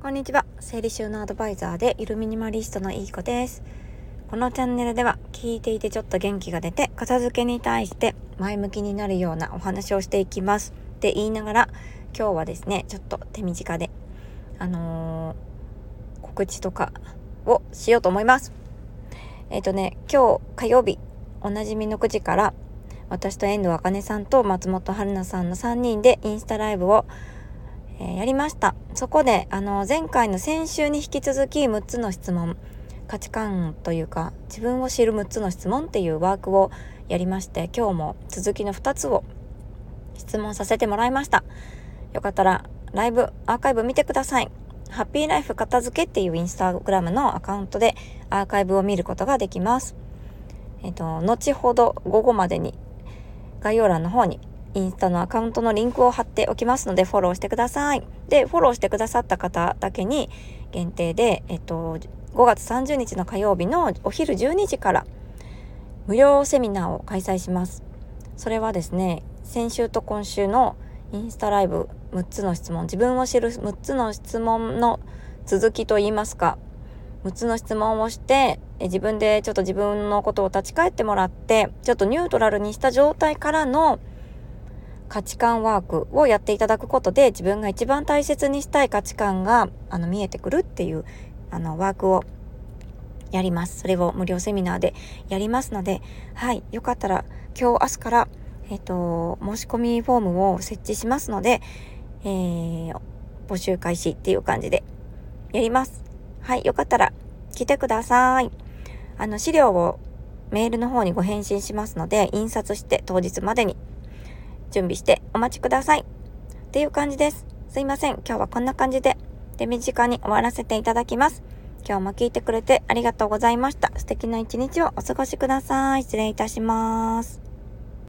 こんにちは。整理収納アドバイザーでイルミニマリストのいい子です。このチャンネルでは聞いていてちょっと元気が出て片付けに対して前向きになるようなお話をしていきますって言いながら今日はですね、ちょっと手短であのー、告知とかをしようと思います。えっ、ー、とね、今日火曜日おなじみの9時から私と遠藤茜さんと松本春菜さんの3人でインスタライブをえ、やりました。そこで、あの、前回の先週に引き続き6つの質問、価値観というか、自分を知る6つの質問っていうワークをやりまして、今日も続きの2つを質問させてもらいました。よかったら、ライブ、アーカイブ見てください。ハッピーライフ片付けっていうインスタグラムのアカウントでアーカイブを見ることができます。えっ、と、後ほど午後までに概要欄の方にインスタのアカウントのリンクを貼っておきますのでフォローしてください。で、フォローしてくださった方だけに限定で、えっと、5月30日の火曜日のお昼12時から無料セミナーを開催します。それはですね、先週と今週のインスタライブ6つの質問、自分を知る6つの質問の続きといいますか、6つの質問をして自分でちょっと自分のことを立ち返ってもらってちょっとニュートラルにした状態からの価値観ワークをやっていただくことで自分が一番大切にしたい価値観があの見えてくるっていうあのワークをやります。それを無料セミナーでやりますので、はい、よかったら今日明日から、えっ、ー、と、申し込みフォームを設置しますので、えー、募集開始っていう感じでやります。はい、よかったら来てください。あの、資料をメールの方にご返信しますので、印刷して当日までに準備してお待ちください。っていう感じです。すいません。今日はこんな感じで手短に終わらせていただきます。今日も聞いてくれてありがとうございました。素敵な一日をお過ごしください。失礼いたします。